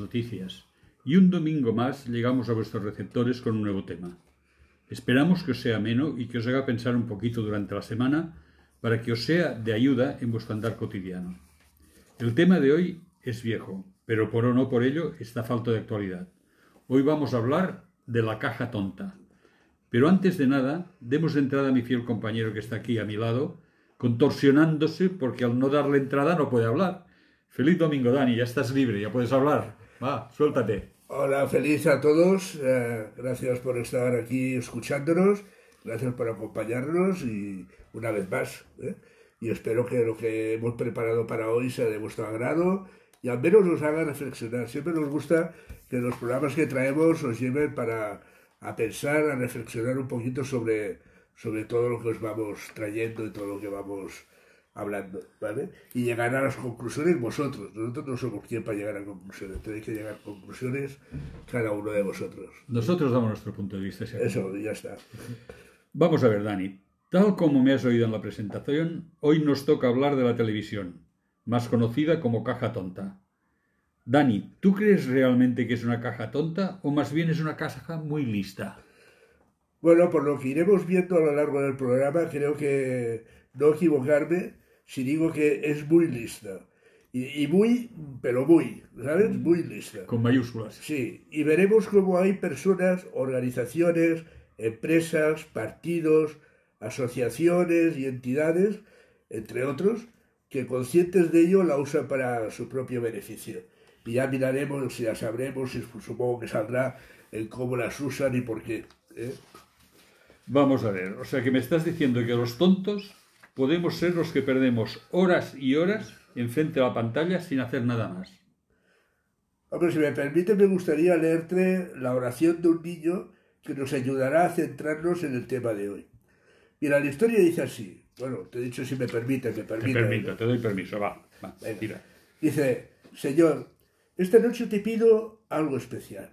Noticias, y un domingo más llegamos a vuestros receptores con un nuevo tema. Esperamos que os sea ameno y que os haga pensar un poquito durante la semana para que os sea de ayuda en vuestro andar cotidiano. El tema de hoy es viejo, pero por o no por ello está falto de actualidad. Hoy vamos a hablar de la caja tonta. Pero antes de nada, demos entrada a mi fiel compañero que está aquí a mi lado, contorsionándose porque al no darle entrada no puede hablar. Feliz domingo, Dani, ya estás libre, ya puedes hablar. Va, suéltate. Hola, feliz a todos. Eh, gracias por estar aquí escuchándonos. Gracias por acompañarnos y una vez más. ¿eh? Y espero que lo que hemos preparado para hoy sea de vuestro agrado y al menos nos haga reflexionar. Siempre nos gusta que los programas que traemos os lleven para a pensar, a reflexionar un poquito sobre, sobre todo lo que os vamos trayendo y todo lo que vamos hablando, ¿vale? Y llegar a las conclusiones vosotros. Nosotros no somos quien para llegar a conclusiones, tenéis que llegar a conclusiones cada uno de vosotros. Nosotros damos nuestro punto de vista. Eso, ya está. Vamos a ver, Dani. Tal como me has oído en la presentación, hoy nos toca hablar de la televisión, más conocida como caja tonta. Dani, ¿tú crees realmente que es una caja tonta o más bien es una caja muy lista? Bueno, por lo que iremos viendo a lo largo del programa, creo que no equivocarme si digo que es muy lista. Y, muy, pero muy, ¿sabes? Mm. Muy lista. Con mayúsculas. Sí, y veremos cómo hay personas, organizaciones, empresas, partidos, asociaciones y entidades, entre otros, que conscientes de ello la usan para su propio beneficio y ya miraremos, ya sabremos, y supongo que saldrá en cómo las usan y por qué. ¿eh? Vamos a ver, o sea que me estás diciendo que los tontos podemos ser los que perdemos horas y horas enfrente de la pantalla sin hacer nada más. Hombre, si me permite, me gustaría leerte la oración de un niño que nos ayudará a centrarnos en el tema de hoy. Mira, la historia dice así. Bueno, te he dicho si me permite, me permite. Te permito, te doy permiso, va. va Dice, Señor, esta noche te pido algo especial.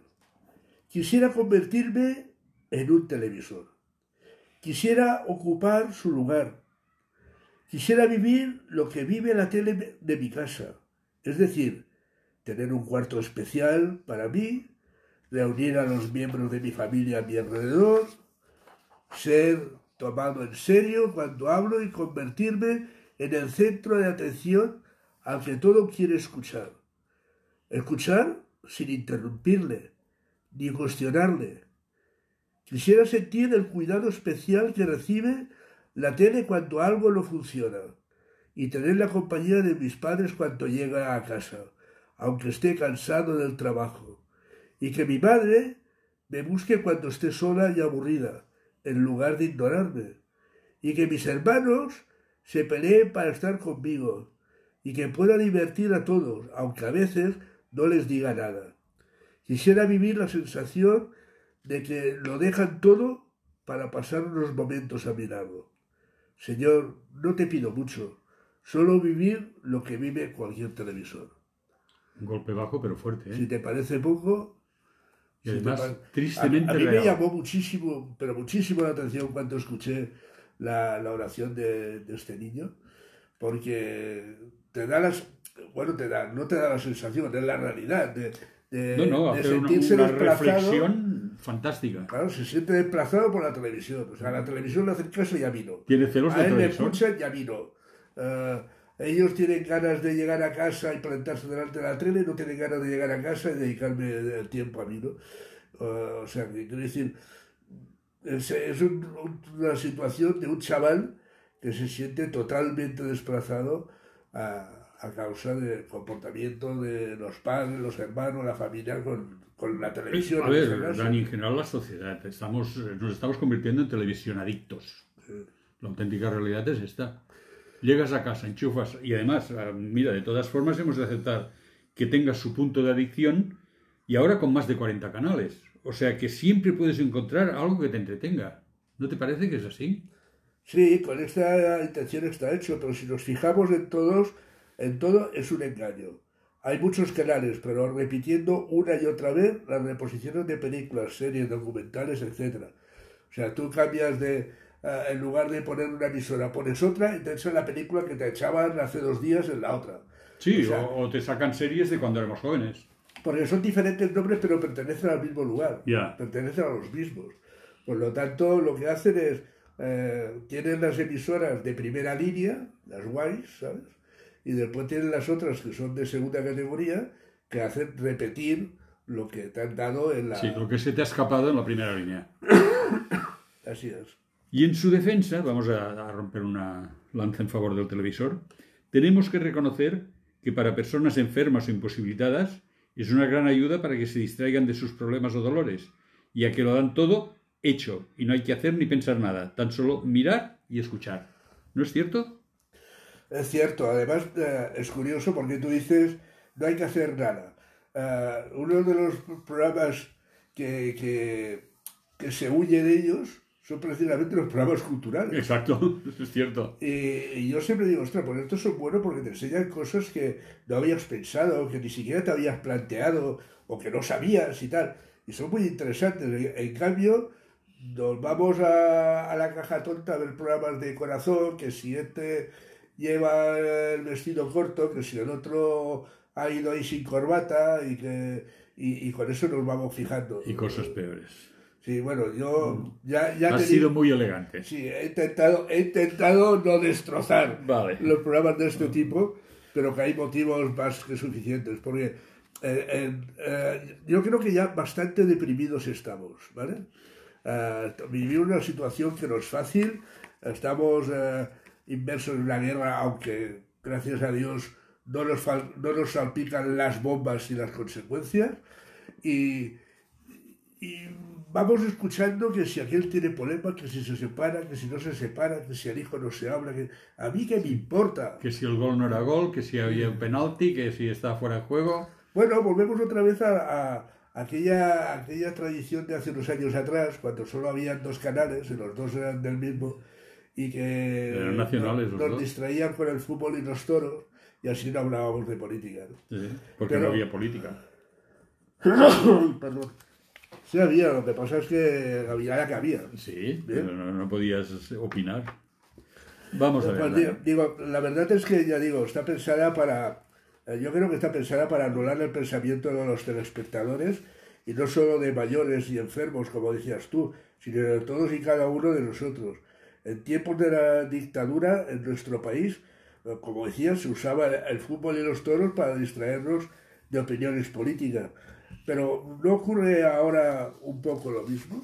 Quisiera convertirme en un televisor. Quisiera ocupar su lugar. Quisiera vivir lo que vive la tele de mi casa. Es decir, tener un cuarto especial para mí, reunir a los miembros de mi familia a mi alrededor, ser tomado en serio cuando hablo y convertirme en el centro de atención al que todo quiere escuchar. Escuchar sin interrumpirle, ni cuestionarle. Quisiera sentir el cuidado especial que recibe la tele cuando algo no funciona y tener la compañía de mis padres cuando llega a casa, aunque esté cansado del trabajo, y que mi madre me busque cuando esté sola y aburrida, en lugar de ignorarme, y que mis hermanos se peleen para estar conmigo, y que pueda divertir a todos, aunque a veces no les diga nada. Quisiera vivir la sensación de que lo dejan todo para pasar unos momentos a mi lado. Señor, no te pido mucho, solo vivir lo que vive cualquier televisor. Un golpe bajo pero fuerte. ¿eh? Si te parece poco... Y además, tristemente a, mí me llamó muchísimo, pero muchísimo la atención cuando escuché la, oración de, de este niño, porque te da las bueno, te da, no te da la sensación, es la realidad de, de, no, no, sentirse una, reflexión fantástica. Claro, se siente desplazado por la televisión. O sea, la televisión le hace caso y ya vino. Tiene celos A él le escuchan, ya vino. Uh, ellos tienen ganas de llegar a casa y plantarse delante de la tele, no tienen ganas de llegar a casa y dedicarme el tiempo a mí, ¿no? Uh, o sea, quiero decir, es, es un, una situación de un chaval que se siente totalmente desplazado a a causa del comportamiento de los padres, los hermanos, la familia con, con la televisión. A ver, Dani, en general la sociedad, estamos, nos estamos convirtiendo en televisión adictos. La auténtica realidad es esta. Llegas a casa, enchufas y además, ah, mira, de todas formas hemos de aceptar que tengas su punto de adicción y ahora con más de 40 canales. O sea que siempre puedes encontrar algo que te entretenga. ¿No te parece que es así? Sí, con esta intención está hecho, pero si nos fijamos en todos, en todo es un engaño. Hay muchos canales, pero repitiendo una y otra vez las reposiciones de películas, series, documentales, etc. O sea, tú cambias de, eh, en lugar de poner una emisora, pones otra y te echan la película que te echaban hace dos días en la otra. Sí, O sea, o, o te sacan series de cuando éramos jóvenes. porque son diferentes nombres, pero pertenecen al mismo lugar. Ya. Pertenecen a los mismos. Por lo tanto, lo que hacen es, eh, tienen las emisoras de primera línea, las guays, ¿sabes? Y después tienen las otras que son de segunda categoría, que hacen repetir lo que te han dado en la... Sí, lo que se te ha escapado en la primera línea. Así es. Y en su defensa, vamos a, a romper una lanza en favor del televisor, tenemos que reconocer que para personas enfermas o imposibilitadas es una gran ayuda para que se distraigan de sus problemas o dolores, ya que lo dan todo hecho y no hay que hacer ni pensar nada, tan solo mirar y escuchar. ¿No es cierto? Es cierto, además eh, es curioso porque tú dices, no hay que hacer nada. Eh, uno de los programas que, que, que se huye de ellos son precisamente los programas culturales. Exacto, es cierto. Y, y yo siempre digo, ostras, pues estos son buenos porque te enseñan cosas que no habías pensado, que ni siquiera te habías planteado o que no sabías y tal. Y son muy interesantes. En, en cambio, nos vamos a, a la caja tonta a ver programas de corazón, que si este lleva el vestido corto, que si el otro ha ido ahí sin corbata y que y, y con eso nos vamos fijando. Y cosas peores. Sí, bueno, yo ya, ya Ha te sido muy elegante. Sí, he intentado, he intentado no destrozar Vale. los programas de este tipo, pero que hay motivos más que suficientes, porque eh, eh, eh, yo creo que ya bastante deprimidos estamos, ¿vale? Eh, vivir una situación que no es fácil, estamos eh, inmersos en una guerra, aunque gracias a Dios no nos, no nos salpican las bombas y las consecuencias, y, y vamos escuchando que si aquel tiene problemas, que si se separa, que si no se separa, que si al hijo no se habla, que a mí qué me importa. Que si el gol no era gol, que si había un penalti, que si está fuera de juego. Bueno, volvemos otra vez a, a aquella, aquella tradición de hace unos años atrás, cuando solo habían dos canales y los dos eran del mismo, y que Eran nacionales nos, nos distraían con el fútbol y los toros, y así no hablábamos de política. ¿no? Sí, porque Pero- no había política. Perdón. Sí había, lo que pasa es que había la que había. Sí, pero no, no podías opinar. Vamos a ver. Pues digo, digo, la verdad es que ya digo, está pensada para, eh, yo creo que está pensada para anular el pensamiento de los telespectadores y no solo de mayores y enfermos, como decías tú, sino de todos y cada uno de nosotros. En tiempos de la dictadura en nuestro país, eh, como decías, se usaba el fútbol y los toros para distraernos de opiniones políticas. Pero ¿no ocurre ahora un poco lo mismo?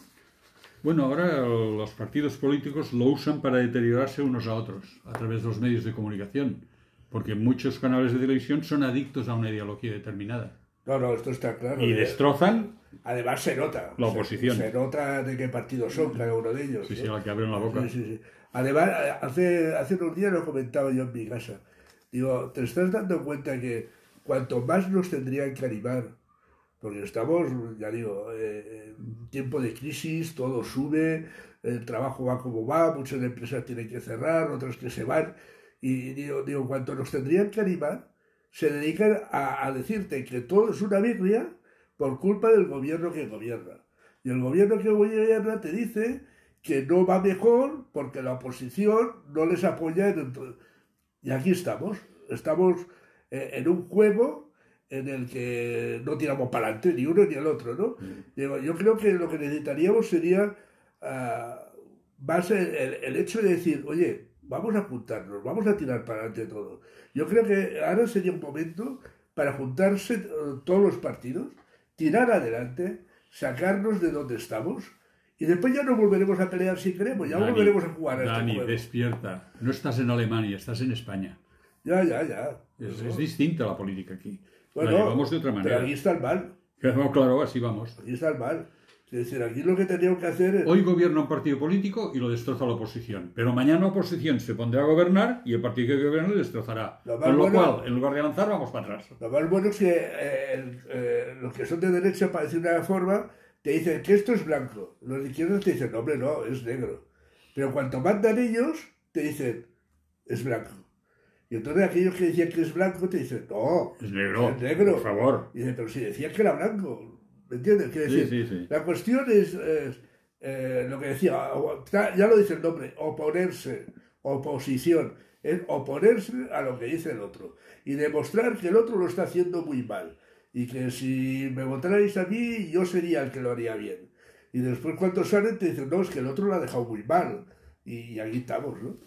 Bueno, ahora los partidos políticos lo usan para deteriorarse unos a otros a través de los medios de comunicación, porque muchos canales de televisión son adictos a una ideología determinada No, no, esto está claro. y ¿eh? destrozan Además se nota. La oposición. Se, nota de qué partido son cada uno de ellos. sí, ¿no? sí, la que abren la boca. Sí, sí, sí. Además, hace, hace unos días lo comentaba yo en mi casa. Digo, ¿te estás dando cuenta que cuanto más nos tendrían que animar, porque estamos, ya digo, eh, en tiempo de crisis, todo sube, el trabajo va como va, muchas empresas tienen que cerrar, otras que se van, y digo, digo cuanto nos tendrían que animar, se dedican a, a decirte que todo es una birria por culpa del gobierno que gobierna. Y el gobierno que gobierna te dice que no va mejor porque la oposición no les apoya. En el- Y aquí estamos. Estamos eh, en un juego en el que no tiramos para adelante ni uno ni el otro, ¿no? Digo, yo creo que lo que necesitaríamos sería ah, más el, el- el hecho de decir, oye, vamos a juntarnos, vamos a tirar para adelante todo. Yo creo que ahora sería un momento para juntarse eh, todos los partidos, tirar adelante, sacarnos de donde estamos y después ya no volveremos a pelear si queremos, ya Dani, volveremos a jugar a este Dani, juego. despierta. No estás en Alemania, estás en España. Ya, ya, ya. Es, ¿no? es distinta la política aquí. Bueno, la llevamos de otra Pero manera. aquí está el mal, Claro, claro, así vamos. aquí está el mal. Es decir, aquí lo que teníamos que hacer es... Hoy gobierna un partido político y lo destroza la oposición. Pero mañana la oposición se pondrá a gobernar y el partido que gobierne le destrozará. Lo más Con lo bueno- cual, en lugar de avanzar, vamos para atrás. Lo más bueno es que eh, el- eh, los que son de derecha, para decir una forma, te dicen que esto es blanco. Los de izquierda te dicen, no, hombre, no, es negro. Pero cuanto mandan ellos, te dicen, es blanco. Y entonces aquellos que decían que es blanco te dicen, no, Es negro. es negro. Por favor. Y dicen, pero si decías que era blanco, ¿me entiendes? Quiero Sí, decir, sí, sí. La cuestión es, es, eh, lo que decía, ya lo dice el nombre, oponerse, oposición. es oponerse a lo que dice el otro y demostrar que el otro lo está haciendo muy mal y que si me votarais a mí yo sería el que lo haría bien. Y después cuando salen te dicen, no, es que el otro lo ha dejado muy mal. Y aquí estamos, ¿no?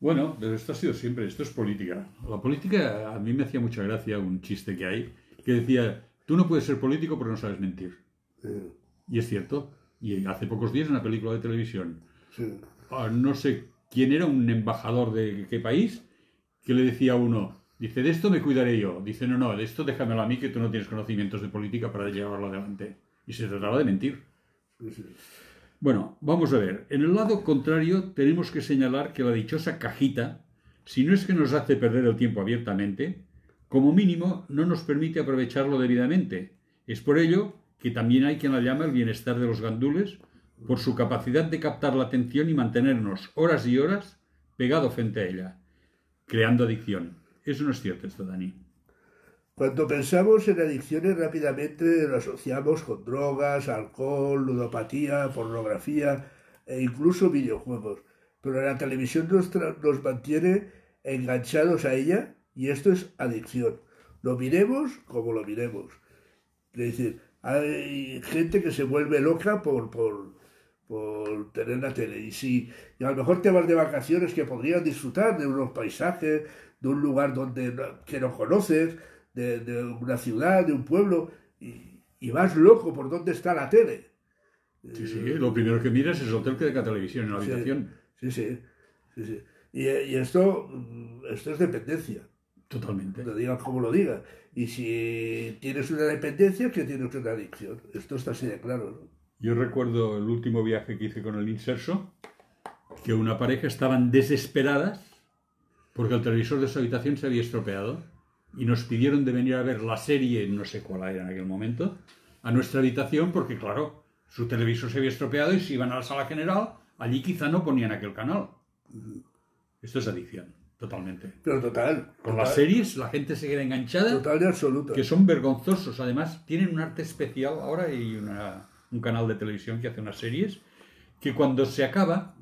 Bueno, pero esto ha sido siempre, esto es política. La política, a mí me hacía mucha gracia un chiste que hay, que decía, tú no puedes ser político porque no sabes mentir. Y es cierto. Y hace pocos días en una película de televisión, ah, no sé quién era, un embajador de qué país, que le decía a uno, dice, de esto me cuidaré yo. Dice, no, no, de esto déjamelo a mí que tú no tienes conocimientos de política para llevarlo adelante. Y se trataba de mentir. Bueno, vamos a ver. En el lado contrario tenemos que señalar que la dichosa cajita, si no es que nos hace perder el tiempo abiertamente, como mínimo no nos permite aprovecharlo debidamente. Es por ello que también hay quien la llama el bienestar de los gandules, por su capacidad de captar la atención y mantenernos horas y horas pegado frente a ella, creando adicción. Eso no es cierto esto, Dani. Cuando pensamos en adicciones rápidamente lo asociamos con drogas, alcohol, ludopatía, pornografía e incluso videojuegos. Pero la televisión nos, nos mantiene enganchados a ella y esto es adicción. Lo miremos como lo miremos. Es decir, hay gente que se vuelve loca por, por, por tener la tele. Y si y a lo mejor te vas de vacaciones que podrías disfrutar de unos paisajes, de un lugar donde que no conoces, de, una ciudad, de un pueblo, y, vas loco por dónde está la tele. Sí, sí, lo primero que miras es el hotel que de televisión en la habitación. Sí, sí, sí, Y, esto, esto es dependencia. Totalmente. Lo digas como lo digas. Y si tienes una dependencia, que tienes una adicción. Esto está así de claro. Yo recuerdo el último viaje que hice con el Inserso, que una pareja estaban desesperadas porque el televisor de su habitación se había estropeado y nos pidieron de venir a ver la serie, no sé cuál era en aquel momento, a nuestra habitación porque, claro, su televisor se había estropeado y si iban a la sala general, allí quizá no ponían aquel canal. Esto es adicción, totalmente. Pero total. Con las series la gente se queda enganchada. Total y absoluta. Que son vergonzosos. Además, tienen un arte especial ahora hay un canal de televisión que hace unas series que cuando se acaba,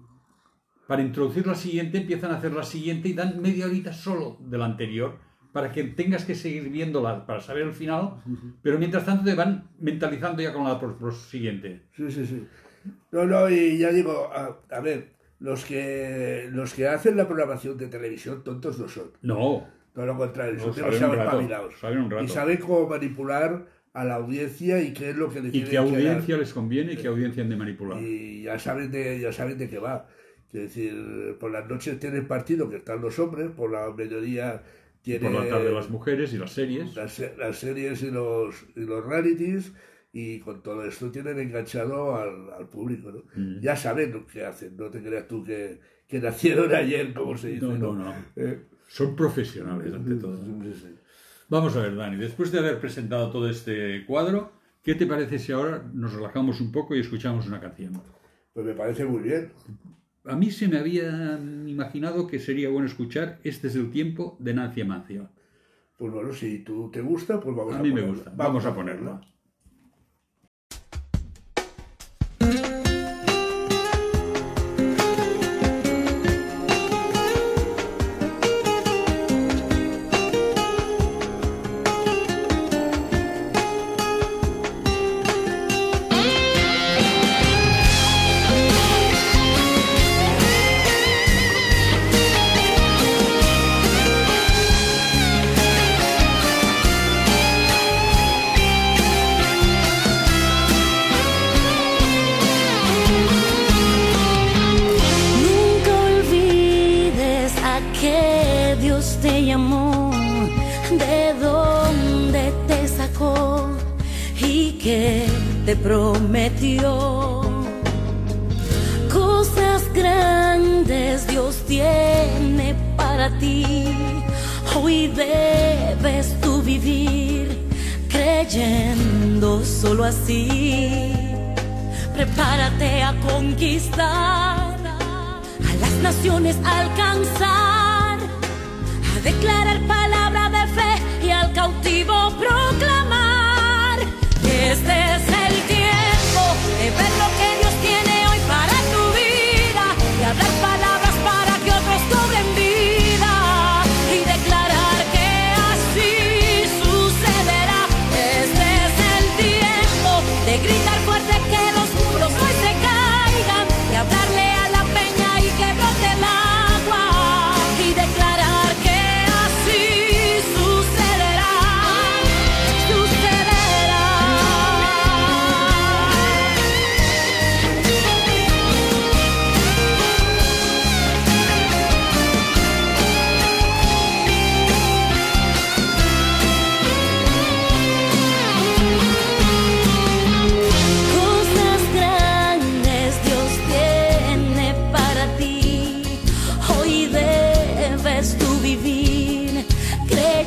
para introducir la siguiente, empiezan a hacer la siguiente y dan media horita solo de la anterior para que tengas que seguir viéndola para saber el final, pero mientras tanto te van mentalizando ya con la por, siguiente. Sí, sí, sí. No, no, y ya digo, a, ver, los que, los que hacen la programación de televisión tontos no son. No. Todo lo contrario, son demasiado espabilados. Y saben cómo manipular a la audiencia y qué es lo que les Y qué audiencia les conviene y qué audiencia han de manipular. Y ya saben de, ya saben de qué va. Es decir, por las noches tienen partido que están los hombres, por la mediodía por la tarde las mujeres y las series. Las, series y los, y los realities y con todo esto tienen enganchado al, público. ¿no? Mm. Ya saben lo que hacen, no te creas tú que, que nacieron ayer, como se dice. No, no, no. Eh, Son profesionales ante todo. Vamos a ver, Dani, después de haber presentado todo este cuadro, ¿qué te parece si ahora nos relajamos un poco y escuchamos una canción? Pues me parece muy bien a mí se me había imaginado que sería bueno escuchar Este es el tiempo de Nancy Amancio. Pues bueno, si tú te gusta, pues vamos a, a mí me gusta. Vamos, a ponerlo.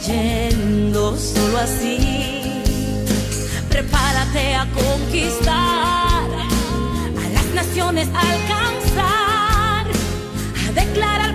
cayendo solo así. Prepárate a conquistar, a las naciones alcanzar, a declarar.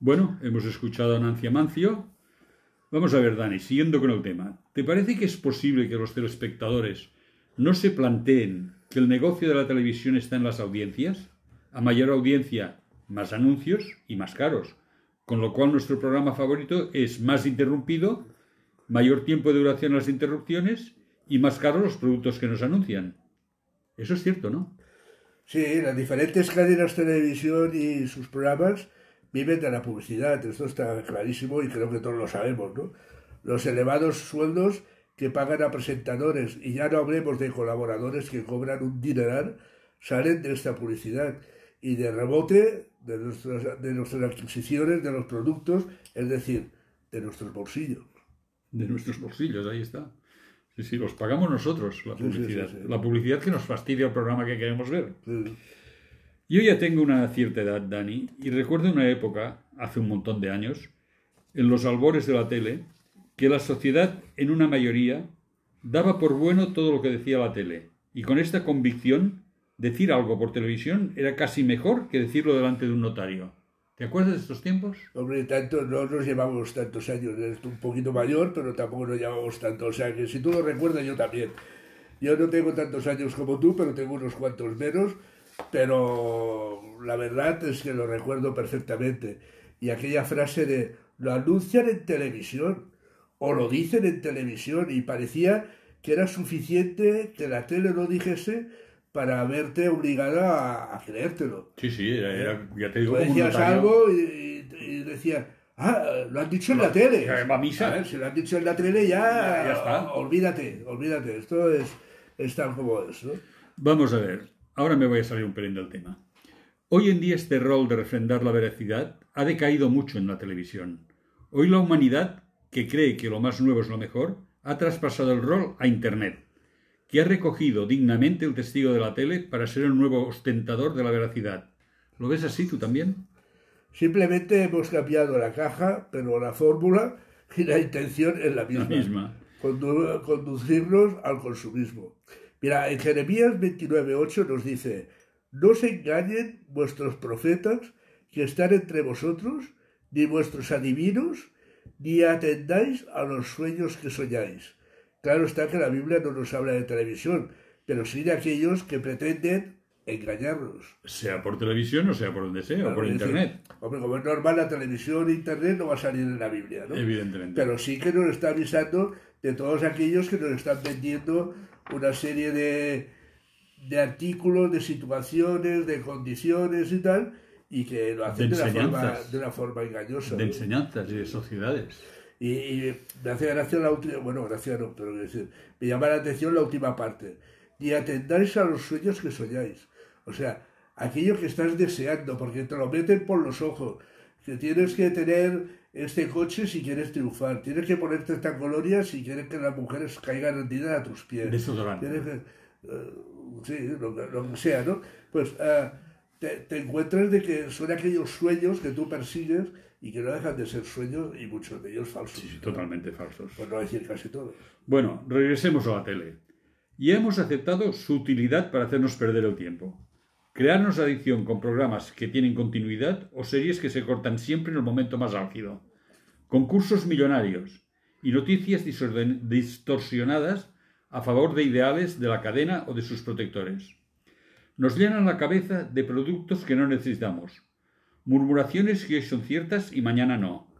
Bueno, hemos escuchado a Nancy Amancio. Vamos a ver, Dani, siguiendo con el tema. ¿Te parece que es posible que los telespectadores no se planteen que el negocio de la televisión está en las audiencias? A mayor audiencia, más anuncios y más caros. Con lo cual nuestro programa favorito es más interrumpido, mayor tiempo de duración las interrupciones y más caros los productos que nos anuncian. Eso es cierto, ¿no? Sí, las diferentes cadenas de televisión y sus programas viven de la publicidad, esto está clarísimo y creo que todos lo sabemos, ¿no? Los elevados sueldos que pagan a presentadores, y ya no hablemos de colaboradores que cobran un dineral, salen de esta publicidad y de rebote de nuestras, de nuestras adquisiciones, de los productos, es decir, de nuestros bolsillos. De nuestros bolsillos, ahí está. Sí, sí, los pagamos nosotros, la Sí, sí, sí, publicidad. sí. La publicidad que nos fastidia el programa que queremos ver. Yo ya tengo una cierta edad, Dani, y recuerdo una época, hace un montón de años, en los albores de la tele, que la sociedad, en una mayoría, daba por bueno todo lo que decía la tele. Y con esta convicción, decir algo por televisión era casi mejor que decirlo delante de un notario. ¿Te acuerdas de estos tiempos? Hombre, tanto, no nos llevamos tantos años, eres un poquito mayor, pero tampoco nos llevamos tanto. O si tú lo recuerdas, yo también. Yo no tengo tantos años como tú, pero tengo unos cuantos menos, pero la verdad es que lo recuerdo perfectamente. Y aquella frase de, lo anuncian en televisión, o lo dicen en televisión, y parecía que era suficiente que la tele lo dijese para verte obligada a, a creértelo. Sí, sí, era, era- ya te digo, Tú decías algo y, y- y decías, ah, lo han dicho en la tele. que va a misa. ver, si lo han dicho en la tele ya, Ya- ya está. olvídate, olvídate. Esto es, es tal como es, ¿no? Vamos a ver, ahora me voy a salir un pelín del tema. Hoy en día este rol de refrendar la veracidad ha decaído mucho en la televisión. Hoy la humanidad, que cree que lo más nuevo es lo mejor, ha traspasado el rol a Internet, que ha recogido dignamente el testigo de la tele para ser el nuevo ostentador de la veracidad. ¿Lo ves así tú también? Simplemente hemos cambiado la caja, pero la fórmula y la intención es la misma. La misma. Condu- conducirnos al consumismo. Mira, en Jeremías 29.8 nos dice, no se engañen vuestros profetas que están entre vosotros, ni vuestros adivinos, ni atendáis a los sueños que soñáis. Claro está que la Biblia no nos habla de televisión, pero sí de aquellos que pretenden engañarnos. Sea por televisión o sea por donde sea, o por internet. decir, hombre, como es normal, la televisión e internet no va a salir en la Biblia, ¿no? Evidentemente. Pero sí que nos está avisando de todos aquellos que nos están vendiendo una serie de, de artículos, de situaciones, de condiciones y tal, y que lo hacen De de, una, forma, de una forma engañosa. de enseñanzas y de sociedades. Y, y me hace gracia la última, bueno, gracia no, pero quiero decir, me llama la atención la última parte. Ni atendáis a los sueños que soñáis. O sea, aquello que estás deseando, porque te lo meten por los ojos, que tienes que tener este coche si quieres triunfar, tienes que ponerte esta colonia si quieres que las mujeres caigan rendidas a tus pies. Desodorante. Tienes que, eh, sí, lo, que- lo que sea, ¿no? Pues eh, te, te encuentras de que son aquellos sueños que tú persigues y que no dejan de ser sueños y muchos de ellos falsos. Sí, sí, totalmente falsos. Por no decir casi todos. Bueno, regresemos a la tele. Ya hemos aceptado su utilidad para hacernos perder el tiempo. Crearnos adicción con programas que tienen continuidad o series que se cortan siempre en el momento más álgido. Concursos millonarios y noticias distorsionadas a favor de ideales de la cadena o de sus protectores. Nos llenan la cabeza de productos que no necesitamos. Murmuraciones que hoy son ciertas y mañana no.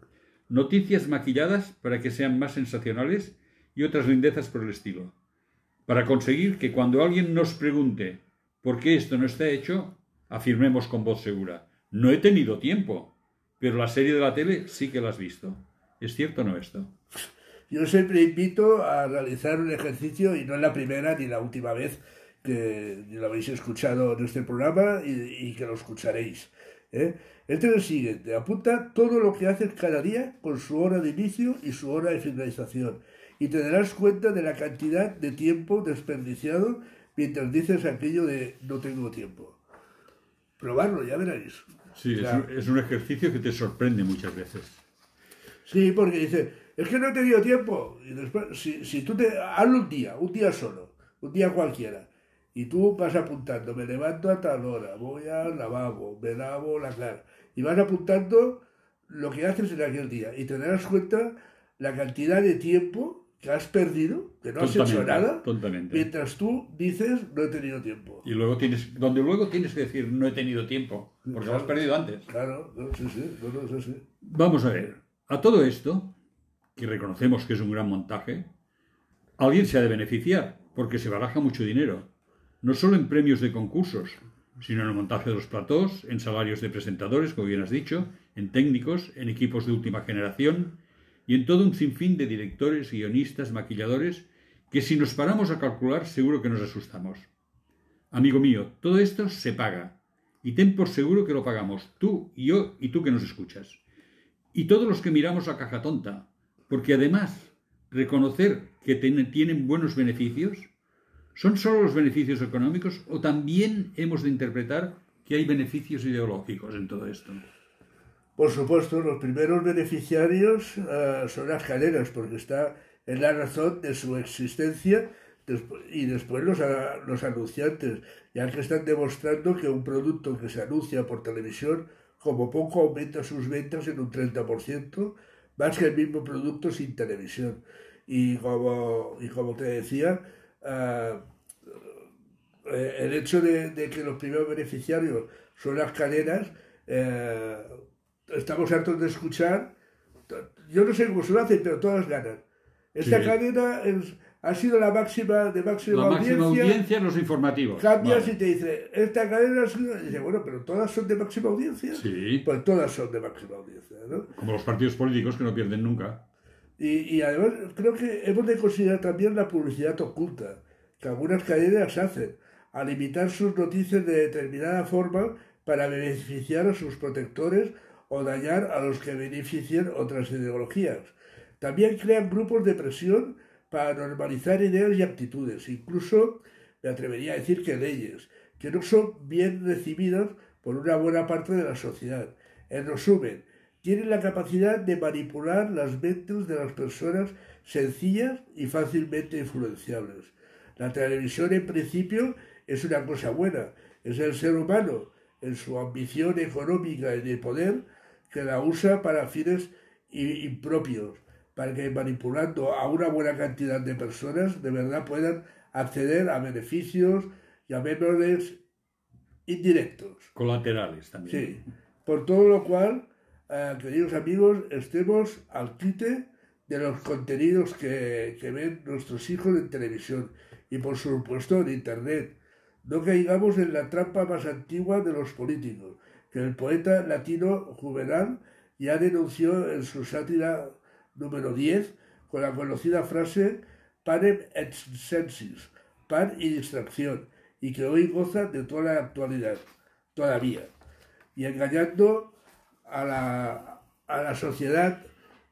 Noticias maquilladas para que sean más sensacionales y otras lindezas por el estilo. Para conseguir que cuando alguien nos pregunte por qué esto no está hecho, afirmemos con voz segura, no he tenido tiempo, pero la serie de la tele sí que la has visto. ¿Es cierto o no esto? Yo siempre invito a realizar un ejercicio y no es la primera ni la última vez que lo habéis escuchado en este programa y, y que lo escucharéis. ¿eh? Este es el siguiente. Apunta todo lo que haces cada día con su hora de inicio y su hora de finalización. Y te darás cuenta de la cantidad de tiempo desperdiciado mientras dices aquello de no tengo tiempo. Probarlo, ya veréis. Sí, es, un, es un ejercicio que te sorprende muchas veces. Sí, porque dice, es que no he tenido tiempo. Y después, si, si tú te. Hazlo un día, un día solo, un día cualquiera. Y tú vas apuntando, me levanto a tal hora, voy al lavabo, me lavo la cara. Y vas apuntando lo que haces en aquel día. Y te darás cuenta la cantidad de tiempo que has perdido, que no has hecho nada, mientras tú dices, no he tenido tiempo. Y luego tienes, donde luego tienes que decir no he tenido tiempo, porque lo has perdido antes. Claro, no, sí, sí, no, no, sí, sí. Vamos a ver, a todo esto, que reconocemos que es un gran montaje, alguien se ha de beneficiar, porque se baraja mucho dinero, no solo en premios de concursos, sino en el montaje de los platós, en salarios de presentadores, como bien has dicho, en técnicos, en equipos de última generación y en todo un sinfín de directores, guionistas, maquilladores, que si nos paramos a calcular seguro que nos asustamos. Amigo mío, todo esto se paga, y ten por seguro que lo pagamos tú y yo y tú que nos escuchas y todos los que miramos la caja tonta, porque además reconocer que tienen buenos beneficios, ¿son solo los beneficios económicos o también hemos de interpretar que hay beneficios ideológicos en todo esto? Por supuesto, los primeros beneficiarios eh, son las cadenas, porque está en la razón de su existencia y después los, a- los anunciantes, ya que están demostrando que un producto que se anuncia por televisión, como poco aumenta sus ventas en un 30%, más que el mismo producto sin televisión. Y como, y como te decía, eh, eh, el hecho de, que los primeros beneficiarios son las cadenas, estamos hartos de escuchar, yo no sé cómo se lo hacen, pero todas ganan. Esta Sí. cadena es- ha sido la máxima de máxima, La máxima audiencia. audiencia en los informativos. Cambias Vale. y te dice, esta cadena ha sido... Y dice, bueno, pero todas son de máxima audiencia. Sí, Pues todas son de máxima audiencia, ¿no? como los partidos políticos que no pierden nunca. Y, y además creo que hemos de considerar también la publicidad oculta que algunas cadenas hacen al imitar sus noticias de determinada forma para beneficiar a sus protectores o dañar a los que beneficien otras ideologías. También crean grupos de presión para normalizar ideas y actitudes, incluso me atrevería a decir que leyes, que no son bien recibidas por una buena parte de la sociedad. En resumen, tienen la capacidad de manipular las mentes de las personas sencillas y fácilmente influenciables. La televisión en principio es una cosa buena, es el ser humano en su ambición económica y de poder que la usa para fines impropios, para que manipulando a una buena cantidad de personas de verdad puedan acceder a beneficios, llamémosles indirectos. Colaterales también. Sí. Por todo lo cual, eh, queridos amigos, estemos al quite de los contenidos que, que ven nuestros hijos en televisión y por supuesto en Internet. No caigamos en la trampa más antigua de los políticos, el poeta latino Juvenal ya denunció en su sátira número 10 con la conocida frase panem et sensis, pan y distracción, y que hoy goza de toda la actualidad, todavía, y engañando a la, sociedad,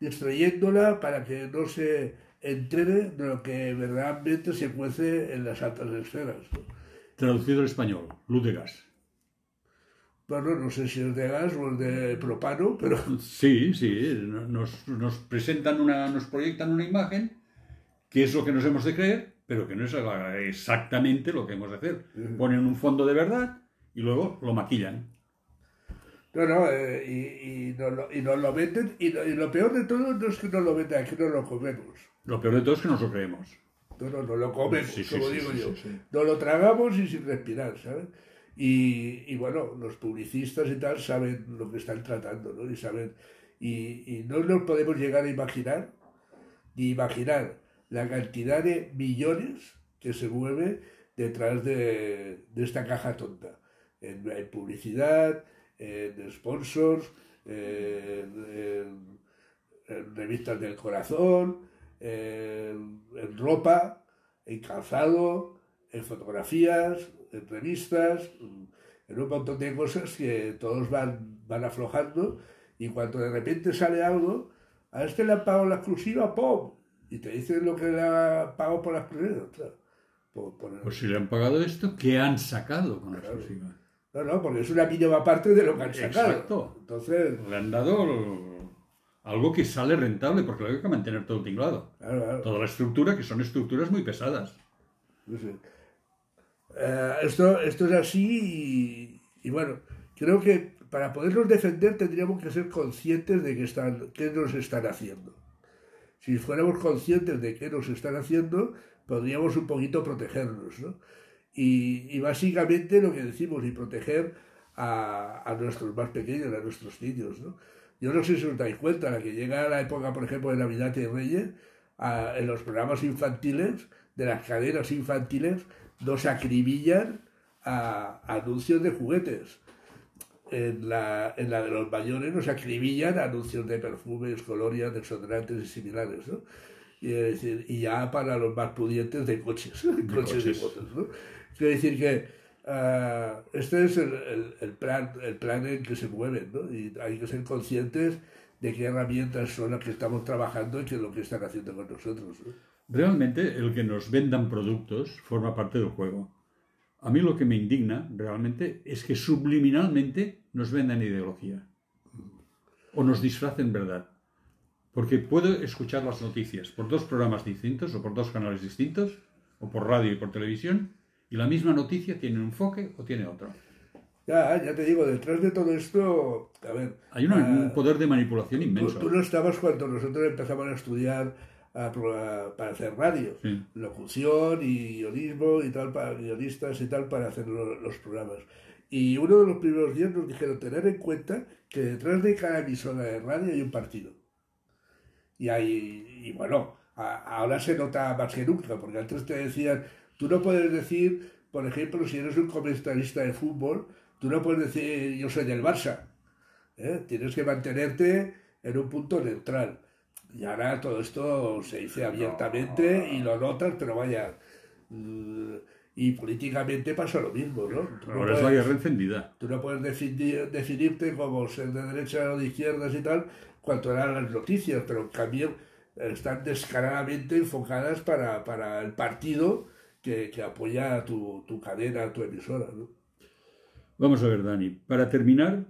distrayéndola para que no se entere de lo que verdaderamente se cuece en las altas esferas. Traducido al español, luz de gas. Bueno, no sé si es de gas o es de propano, pero Sí, sí, nos, nos presentan una, nos proyectan una imagen que es lo que nos hemos de creer, pero que no es exactamente lo que hemos de hacer. Ponen un fondo de verdad y luego lo maquillan. no, no, eh, y, y, no, lo- y nos lo venden, y, lo- y lo peor de todo no es que nos lo vendan, es que no lo comemos. Lo peor de todo es que nos lo creemos. No, no, no lo comemos, Sí, sí, como sí, digo yo. No lo tragamos y sin respirar, ¿sabes? Y, y bueno, los publicistas y tal saben lo que están tratando, ¿no? Y saben, y, no nos podemos llegar a imaginar, ni imaginar la cantidad de millones que se mueve detrás de, esta caja tonta. En, publicidad, en sponsors, en, revistas del corazón, en ropa, en calzado, en fotografías, en revistas, en un montón de cosas que todos van, van aflojando y cuando de repente sale algo, a este le han pagado la exclusiva, ¡pum! Y te dicen lo que le ha pagado por la exclusiva. por- por- Pues si le han pagado esto, ¿qué han sacado con la exclusiva? No, no, porque es una mínima parte de lo que han sacado. Exacto. Entonces, Le han dado algo que sale rentable, porque luego hay que mantener todo tinglado. claro, claro. Toda la estructura, que son estructuras muy pesadas. No sé. Eh, esto, esto es así y, y bueno, creo que para podernos defender tendríamos que ser conscientes de que están, qué nos están haciendo. Si fuéramos conscientes de qué nos están haciendo, podríamos un poquito protegernos, ¿no? Y, y básicamente lo que decimos, y proteger a, a nuestros más pequeños, a nuestros niños, ¿no? Yo no sé si os dais cuenta, la que llega la época, por ejemplo, de Navidad y Reyes, a- en los programas infantiles, de las cadenas infantiles, nos acribillan a, anuncios de juguetes. En la, en la de los mayores nos acribillan a anuncios de perfumes, colorias, desodorantes y similares, ¿no? Y, es decir, y ya para los más pudientes de coches, coches y coches. motos, ¿no? Quiero decir que ah, este es el, el- el plan, el plan en que se mueven, ¿no? Y hay que ser conscientes de qué herramientas son las que estamos trabajando y qué es lo que están haciendo con nosotros. ¿no? Realmente el que nos vendan productos forma parte del juego. A mí lo que me indigna realmente es que subliminalmente nos vendan ideología o nos disfracen verdad. Porque puedo escuchar las noticias por dos programas distintos o por dos canales distintos o por radio y por televisión y la misma noticia tiene un enfoque o tiene otro. Ya, ya te digo, detrás de todo esto, a ver, Hay una- ah, un poder de manipulación tú, inmenso. tú no estabas cuando nosotros empezamos a estudiar a pro- a- para hacer radio, Sí. locución y guionismo y tal, para guionistas y tal, para hacer lo- los programas. Y uno de los primeros días nos dijeron tener en cuenta que detrás de cada emisora de radio hay un partido. Y, hay, y bueno, a- ahora se nota más que nunca, porque antes te decían, tú no puedes decir, por ejemplo, si eres un comentarista de fútbol, tú no puedes decir yo soy del Barça. ¿eh? Tienes que mantenerte en un punto neutral. Y ahora todo esto se dice abiertamente y lo notas, pero vaya. mm, Y políticamente pasa lo mismo, ¿no? Tú no Ahora es la puedes- guerra encendida. Tú no puedes definir- definirte como ser de derecha o de izquierdas y tal cuando eran las noticias, pero en cambio están descaradamente enfocadas para, para el partido que, que apoya a tu, tu cadena, a tu emisora. ¿no? Vamos a ver, Dani. Para terminar,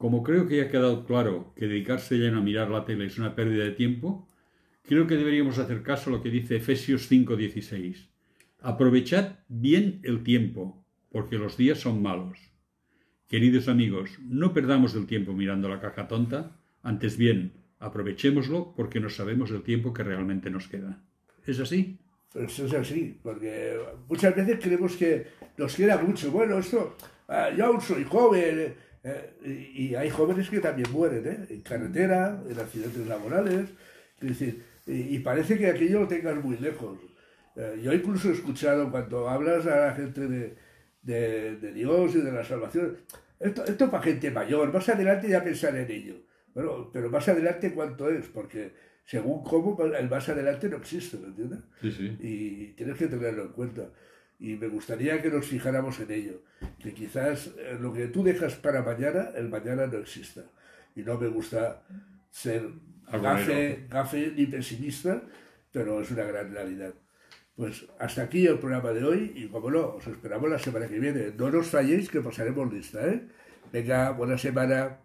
como creo que ya ha quedado claro que dedicarse lleno a mirar la tele es una pérdida de tiempo, creo que deberíamos hacer caso a lo que dice Efesios 5:16. Aprovechad bien el tiempo, porque los días son malos. Queridos amigos, no perdamos el tiempo mirando la caja tonta, antes bien, aprovechémoslo porque no sabemos el tiempo que realmente nos queda. ¿Es así? Pues es así, porque muchas veces creemos que nos queda mucho. Bueno, esto, ah, yo aún soy joven. Eh, y, y hay jóvenes que también mueren, ¿eh? En carretera, en accidentes laborales. Es decir, y, y parece que aquello lo tengas muy lejos. Eh, yo incluso he escuchado cuando hablas a la gente de, de, de Dios y de la salvación, esto, esto es para gente mayor, más adelante ya pensar en ello. Bueno, pero más adelante cuánto es, porque según cómo, el más adelante no existe, ¿me entiendes? Sí, sí. y tienes que tenerlo en cuenta. Y me gustaría que nos fijáramos en ello, que quizás eh, lo que tú dejas para mañana, el mañana no exista. Y no me gusta ser gafe, gafe ni pesimista, pero es una gran realidad. Pues hasta aquí el programa de hoy y como no, os esperamos la semana que viene. No nos falléis que pasaremos lista, ¿eh? Venga, buena semana.